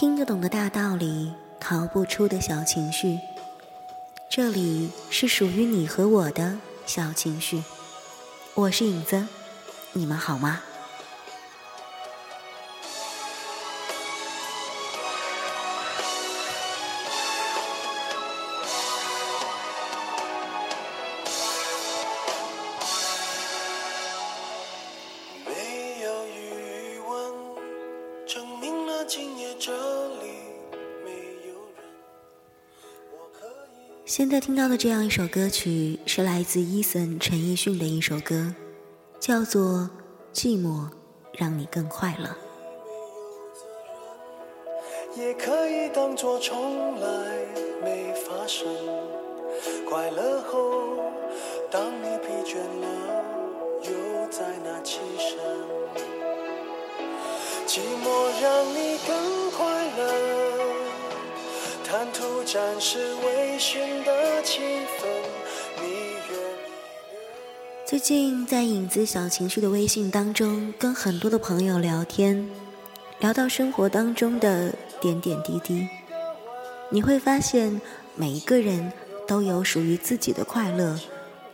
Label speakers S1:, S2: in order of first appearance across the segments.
S1: 听得懂的大道理，逃不出的小情绪。这里是属于你和我的小情绪。我是影子，你们好吗？现在听到的这样一首歌曲，是来自伊森陈奕迅的一首歌，叫做《寂寞让你更快乐》。
S2: 也可以当作从来没发生。快乐后，当你疲倦了，又在那起身。寂寞让你更快乐。贪图暂时微醺的气氛，
S1: 最近在影子小情绪的微信当中，跟很多的朋友聊天，聊到生活当中的点点滴滴，你会发现每一个人都有属于自己的快乐，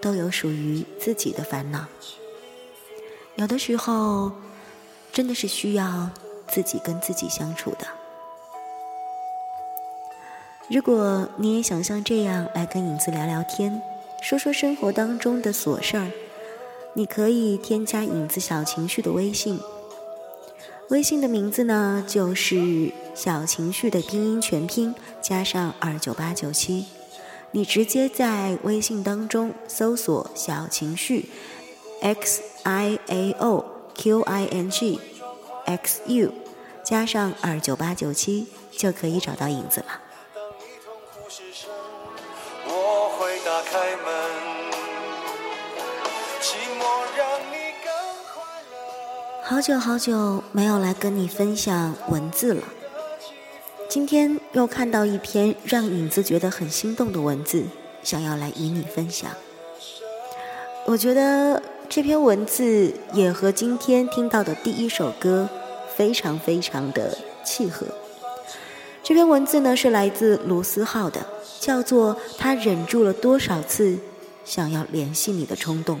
S1: 都有属于自己的烦恼。有的时候，真的是需要自己跟自己相处的。如果你也想像这样来跟影子聊聊天，说说生活当中的琐事儿，你可以添加影子小情绪的微信。微信的名字呢，就是小情绪的拼音全拼加上二九八九七。你直接在微信当中搜索“小情绪 ”，x i a o q i n g x u，加上二九八九七，就可以找到影子了。
S2: 我会打开门。寂寞让你更快乐
S1: 好久好久没有来跟你分享文字了，今天又看到一篇让影子觉得很心动的文字，想要来与你分享。我觉得这篇文字也和今天听到的第一首歌非常非常的契合。这篇文字呢是来自卢思浩的，叫做《他忍住了多少次想要联系你的冲动》。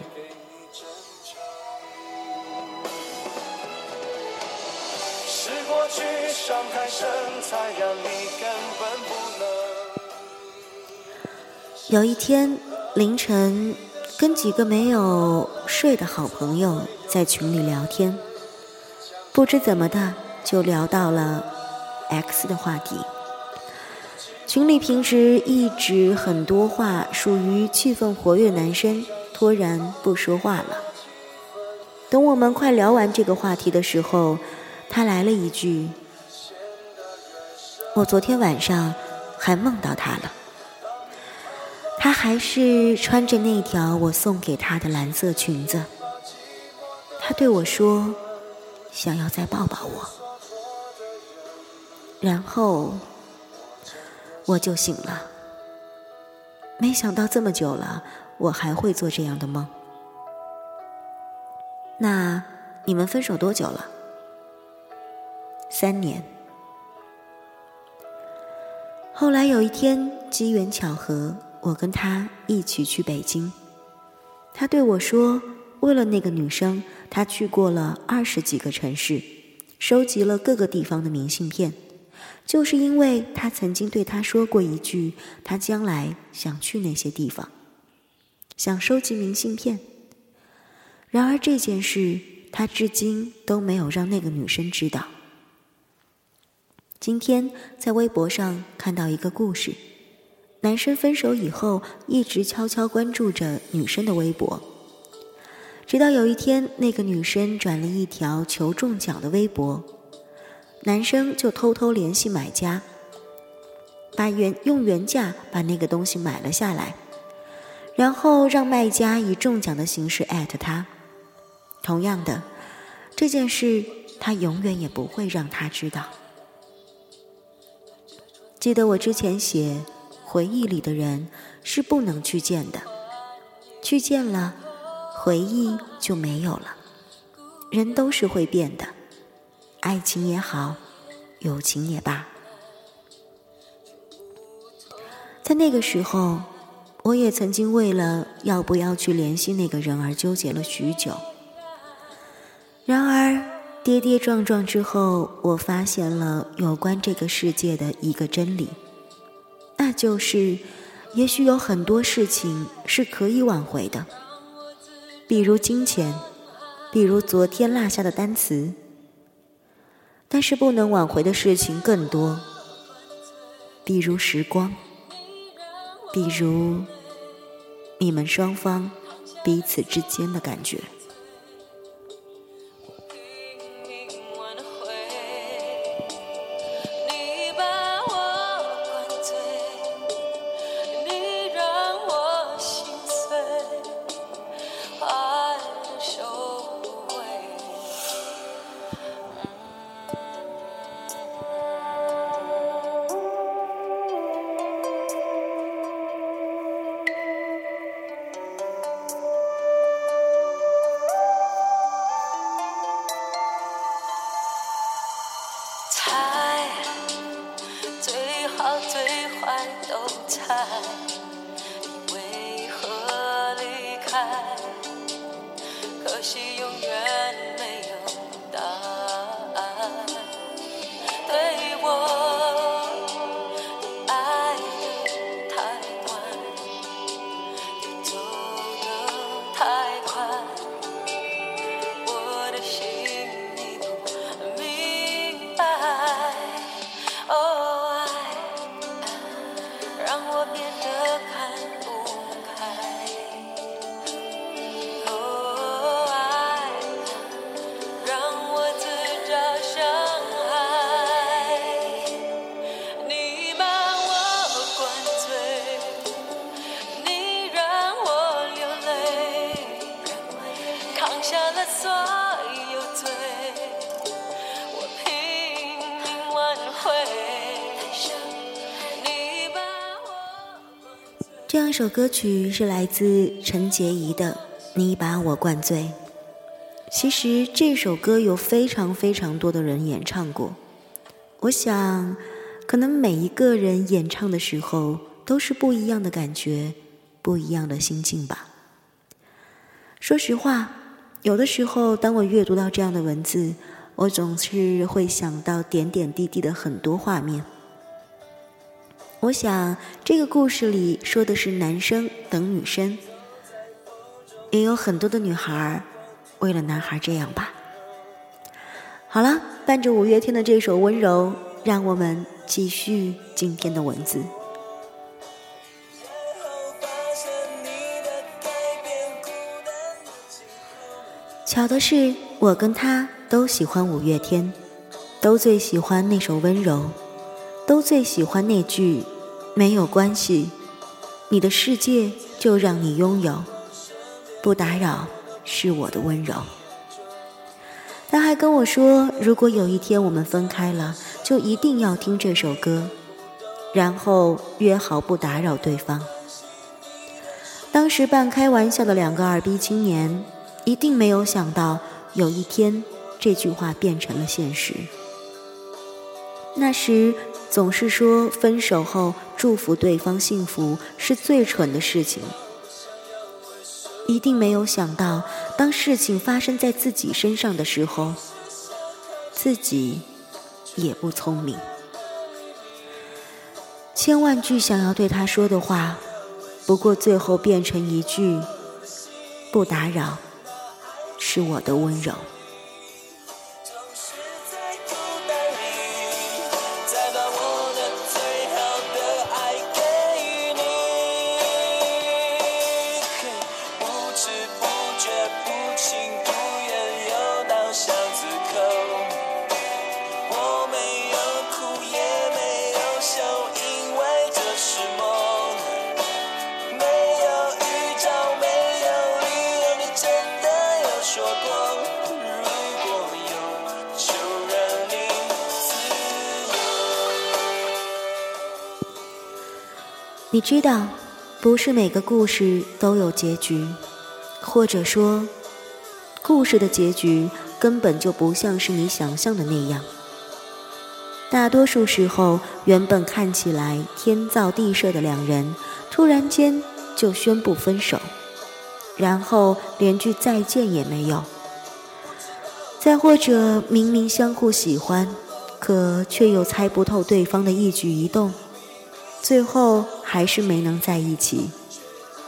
S1: 有一天凌晨，跟几个没有睡的好朋友在群里聊天，不知怎么的就聊到了 X 的话题。群里平时一直很多话，属于气氛活跃男生突然不说话了。等我们快聊完这个话题的时候，他来了一句：“我昨天晚上还梦到他了。”她还是穿着那条我送给她的蓝色裙子。她对我说：“想要再抱抱我。”然后我就醒了。没想到这么久了，我还会做这样的梦。那你们分手多久了？三年。后来有一天，机缘巧合。我跟他一起去北京，他对我说：“为了那个女生，他去过了二十几个城市，收集了各个地方的明信片，就是因为他曾经对他说过一句，他将来想去那些地方，想收集明信片。然而这件事，他至今都没有让那个女生知道。今天在微博上看到一个故事。”男生分手以后，一直悄悄关注着女生的微博，直到有一天，那个女生转了一条求中奖的微博，男生就偷偷联系买家，把原用原价把那个东西买了下来，然后让卖家以中奖的形式艾特他。同样的，这件事他永远也不会让他知道。记得我之前写。回忆里的人是不能去见的。去见了回忆就没有了。人都是会变的爱情也好友情也罢。在那个时候我也曾经为了要不要去联系那个人而纠结了许久。然而跌跌撞撞之后我发现了有关这个世界的一个真理就是，也许有很多事情是可以挽回的，比如金钱，比如昨天落下的单词。但是不能挽回的事情更多，比如时光，比如你们双方彼此之间的感觉。这样一首歌曲是来自陈洁仪的《你把我灌醉》。其实这首歌有非常非常多的人演唱过，我想，可能每一个人演唱的时候都是不一样的感觉，不一样的心境吧。说实话，有的时候当我阅读到这样的文字，我总是会想到点点滴滴的很多画面。我想，这个故事里说的是男生等女生，也有很多的女孩为了男孩这样吧。好了，伴着五月天的这首《温柔》，让我们继续今天的文字。巧的是，我跟他都喜欢五月天，都最喜欢那首《温柔》，都最喜欢那句。没有关系，你的世界就让你拥有，不打扰是我的温柔。他还跟我说，如果有一天我们分开了，就一定要听这首歌，然后约好不打扰对方。当时半开玩笑的两个二逼青年，一定没有想到有一天这句话变成了现实。那时总是说分手后。祝福对方幸福是最蠢的事情，一定没有想到，当事情发生在自己身上的时候，自己也不聪明。千万句想要对他说的话，不过最后变成一句“不打扰”，是我的温柔。你知道，不是每个故事都有结局，或者说，故事的结局根本就不像是你想象的那样。大多数时候，原本看起来天造地设的两人，突然间就宣布分手，然后连句再见也没有。再或者，明明相互喜欢，可却又猜不透对方的一举一动，最后还是没能在一起，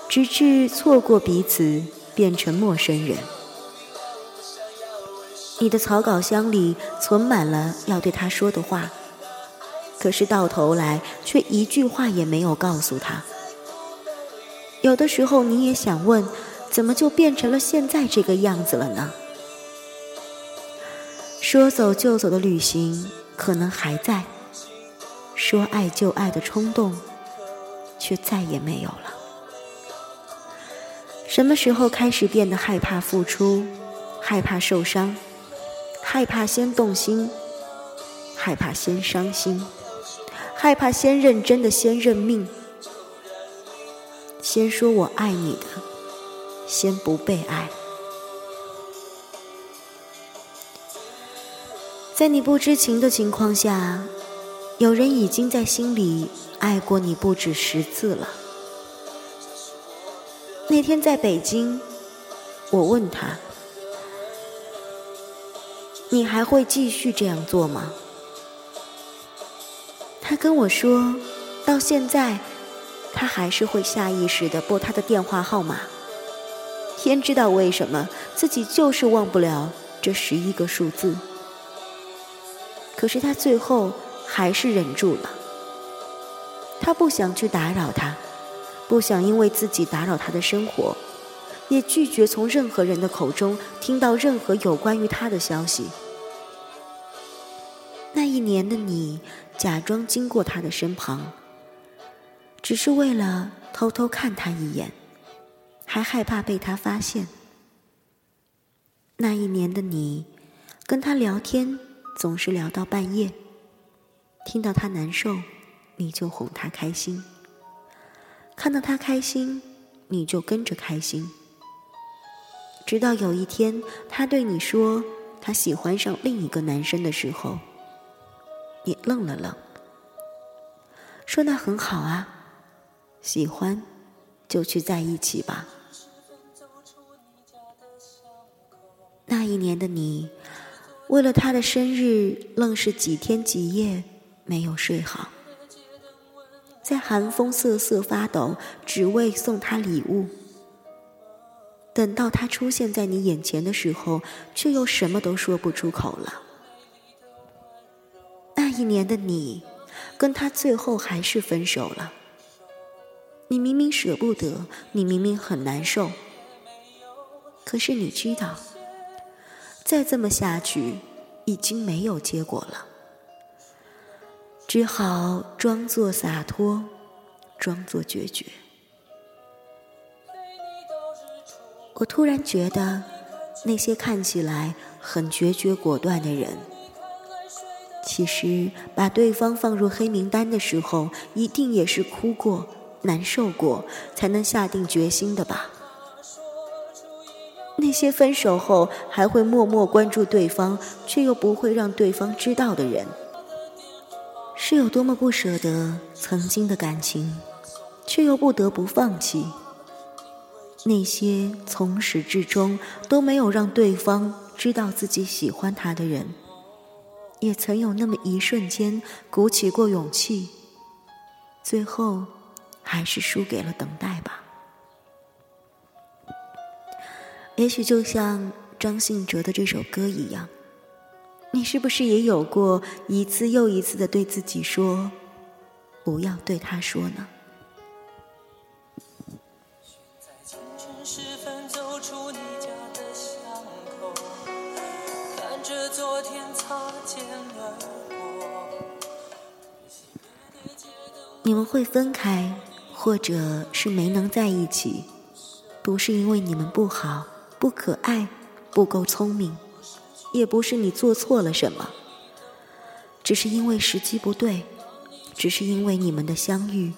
S1: 直至错过彼此，变成陌生人。你的草稿箱里存满了要对他说的话，可是到头来却一句话也没有告诉他。有的时候你也想问，怎么就变成了现在这个样子了呢？说走就走的旅行可能还在，说爱就爱的冲动却再也没有了。什么时候开始变得害怕付出，害怕受伤，害怕先动心，害怕先伤心，害怕先认真的先认命，先说我爱你的，先不被爱。在你不知情的情况下，有人已经在心里爱过你不止十次了。那天在北京，我问他：“你还会继续这样做吗？”他跟我说：“到现在，他还是会下意识的拨他的电话号码。天知道为什么，自己就是忘不了这十一个数字。”可是他最后还是忍住了。他不想去打扰他，不想因为自己打扰他的生活，也拒绝从任何人的口中听到任何有关于他的消息。那一年的你，假装经过他的身旁，只是为了偷偷看他一眼，还害怕被他发现。那一年的你，跟他聊天。总是聊到半夜，听到他难受，你就哄他开心；看到他开心，你就跟着开心。直到有一天，他对你说他喜欢上另一个男生的时候，你愣了愣，说：“那很好啊，喜欢就去在一起吧。”那一年的你。为了他的生日，愣是几天几夜没有睡好，在寒风瑟瑟发抖，只为送他礼物。等到他出现在你眼前的时候，却又什么都说不出口了。那一年的你，跟他最后还是分手了。你明明舍不得，你明明很难受，可是你知道。再这么下去，已经没有结果了，只好装作洒脱，装作决绝。我突然觉得，那些看起来很决绝果断的人，其实把对方放入黑名单的时候，一定也是哭过、难受过，才能下定决心的吧。那些分手后还会默默关注对方，却又不会让对方知道的人，是有多么不舍得曾经的感情，却又不得不放弃。那些从始至终都没有让对方知道自己喜欢他的人，也曾有那么一瞬间鼓起过勇气，最后还是输给了等待吧。也许就像张信哲的这首歌一样，你是不是也有过一次又一次的对自己说“不要对他说”呢？你们会分开，或者是没能在一起，不是因为你们不好。不可爱，不够聪明，也不是你做错了什么，只是因为时机不对，只是因为你们的相遇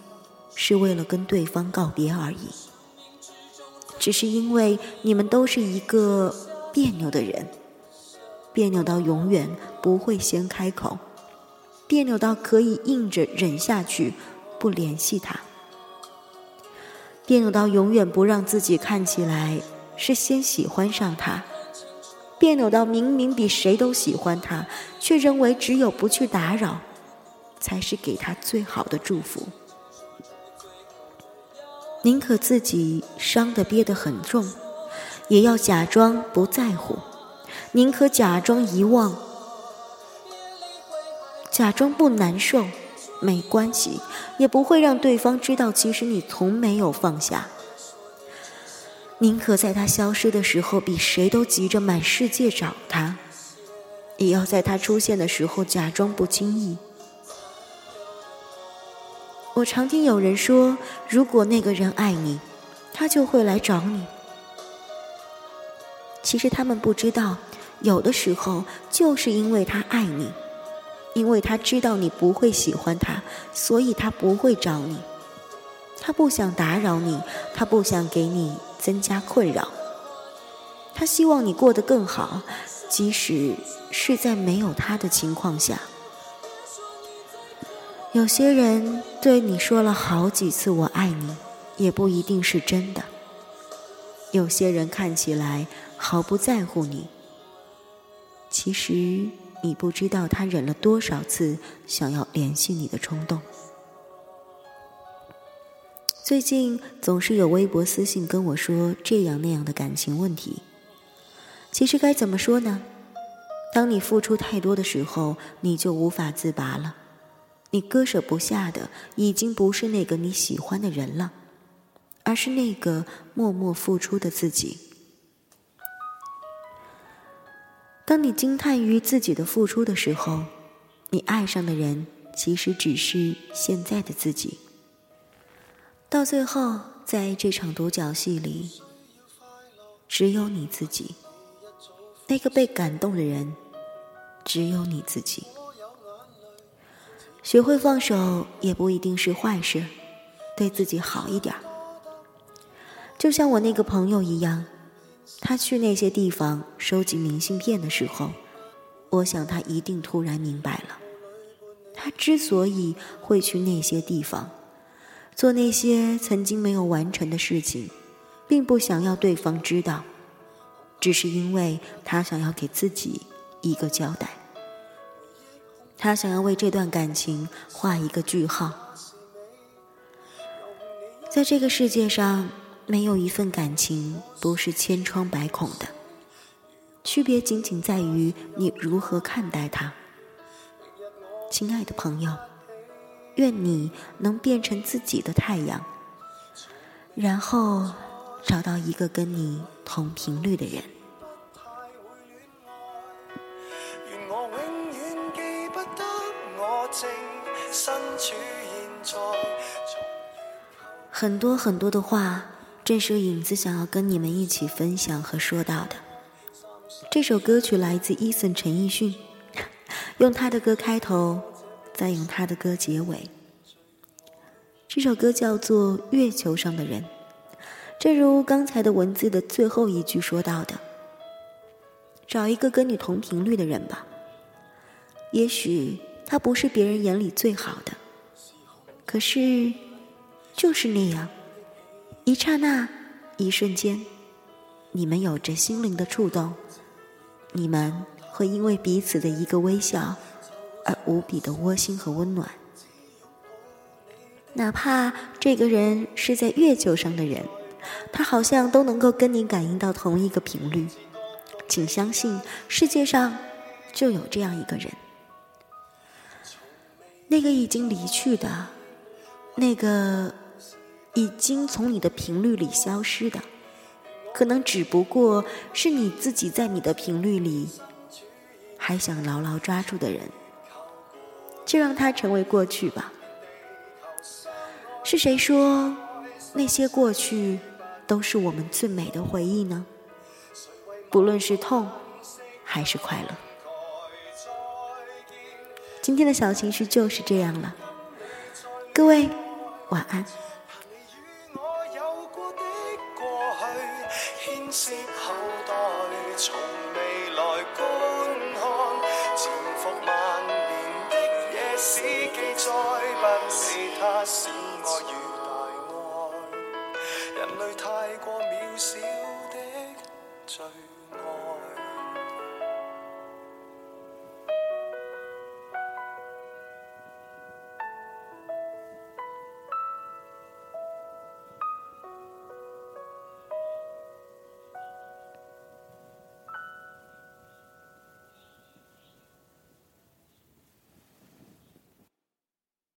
S1: 是为了跟对方告别而已，只是因为你们都是一个别扭的人，别扭到永远不会先开口，别扭到可以硬着忍下去，不联系他；别扭到永远不让自己看起来是先喜欢上他；别扭到明明比谁都喜欢他，却认为只有不去打扰，才是给他最好的祝福。宁可自己伤得憋得很重，也要假装不在乎；宁可假装遗忘，假装不难受，没关系，也不会让对方知道，其实你从没有放下。宁可在他消失的时候，比谁都急着满世界找他，也要在他出现的时候假装不经意。我常听有人说，如果那个人爱你，他就会来找你。其实他们不知道，有的时候就是因为他爱你，因为他知道你不会喜欢他，所以他不会找你。他不想打扰你，他不想给你增加困扰，他希望你过得更好，即使是在没有他的情况下。有些人对你说了好几次“我爱你”，也不一定是真的。有些人看起来毫不在乎你，其实你不知道他忍了多少次想要联系你的冲动。最近总是有微博私信跟我说这样那样的感情问题，其实该怎么说呢？当你付出太多的时候，你就无法自拔了。你割舍不下的，已经不是那个你喜欢的人了，而是那个默默付出的自己。当你惊叹于自己的付出的时候，你爱上的人其实只是现在的自己。到最后，在这场独角戏里，只有你自己，那个被感动的人，只有你自己。学会放手也不一定是坏事，对自己好一点。就像我那个朋友一样，他去那些地方收集明信片的时候，我想他一定突然明白了，他之所以会去那些地方，做那些曾经没有完成的事情，并不想要对方知道，只是因为他想要给自己一个交代。他想要为这段感情画一个句号。在这个世界上，没有一份感情不是千疮百孔的，区别仅仅在于你如何看待它。亲爱的朋友，愿你能变成自己的太阳，然后找到一个跟你同频率的人。很多很多的话，正是影子想要跟你们一起分享和说到的。这首歌曲来自 Eason 陈奕迅，用他的歌开头，再用他的歌结尾。这首歌叫做《月球上的人》，正如刚才的文字的最后一句说到的：“找一个跟你同频率的人吧。”也许。他不是别人眼里最好的，可是就是那样，一刹那，一瞬间，你们有着心灵的触动，你们会因为彼此的一个微笑而无比的窝心和温暖。哪怕这个人是在月球上的人，他好像都能够跟你感应到同一个频率。请相信，世界上就有这样一个人。那个已经离去的，那个已经从你的频率里消失的，可能只不过是你自己在你的频率里还想牢牢抓住的人，就让它成为过去吧。是谁说那些过去都是我们最美的回忆呢？不论是痛还是快乐。今天的小情绪就是这样了，各位晚安。
S2: 史记载，不史记载不是他是